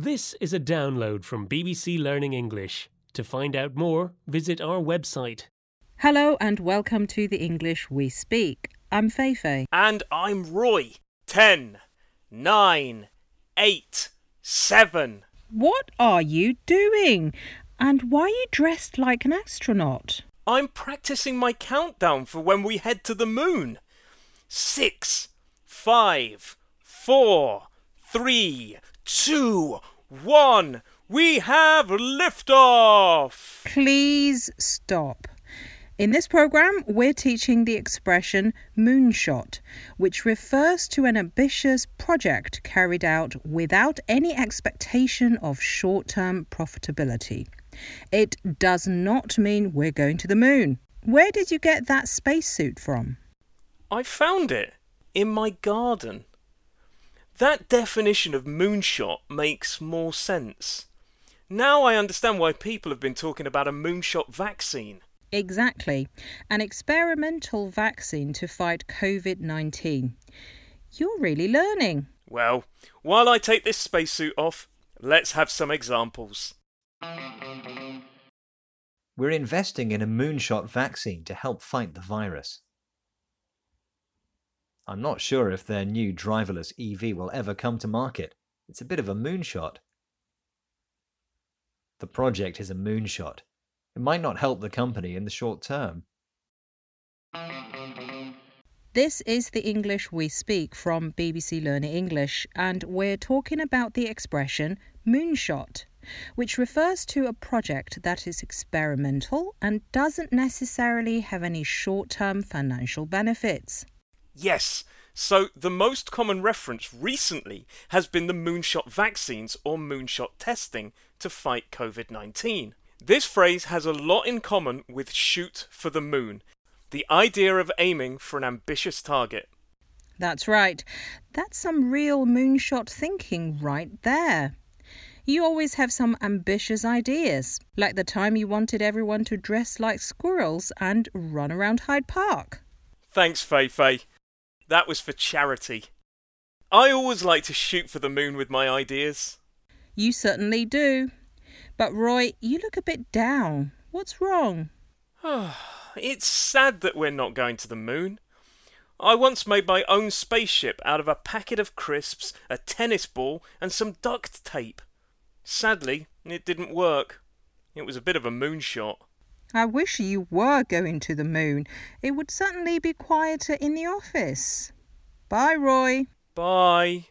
This is a download from BBC Learning English. To find out more, visit our website. Hello and welcome to the English We Speak. I'm Feifei. And I'm Roy. Ten, nine, eight, seven. What are you doing? And why are you dressed like an astronaut? I'm practicing my countdown for when we head to the moon. Six, five, four, three, two, one. We have liftoff. Please stop. In this program, we're teaching the expression moonshot, which refers to an ambitious project carried out without any expectation of short term profitability. It does not mean we're going to the moon. Where did you get that spacesuit from? I found it in my garden. That definition of moonshot makes more sense. Now I understand why people have been talking about a moonshot vaccine. Exactly. An experimental vaccine to fight COVID 19. You're really learning. Well, while I take this spacesuit off, let's have some examples. We're investing in a moonshot vaccine to help fight the virus. I'm not sure if their new driverless EV will ever come to market. It's a bit of a moonshot. The project is a moonshot. It might not help the company in the short term. This is the English we speak from BBC Learning English, and we're talking about the expression moonshot, which refers to a project that is experimental and doesn't necessarily have any short term financial benefits. Yes, so the most common reference recently has been the moonshot vaccines or moonshot testing to fight COVID 19. This phrase has a lot in common with shoot for the moon, the idea of aiming for an ambitious target. That's right. That's some real moonshot thinking right there. You always have some ambitious ideas, like the time you wanted everyone to dress like squirrels and run around Hyde Park. Thanks, Feifei. That was for charity. I always like to shoot for the moon with my ideas. You certainly do. But Roy, you look a bit down. What's wrong? it's sad that we're not going to the moon. I once made my own spaceship out of a packet of crisps, a tennis ball, and some duct tape. Sadly, it didn't work. It was a bit of a moonshot. I wish you were going to the moon. It would certainly be quieter in the office. Bye, Roy. Bye.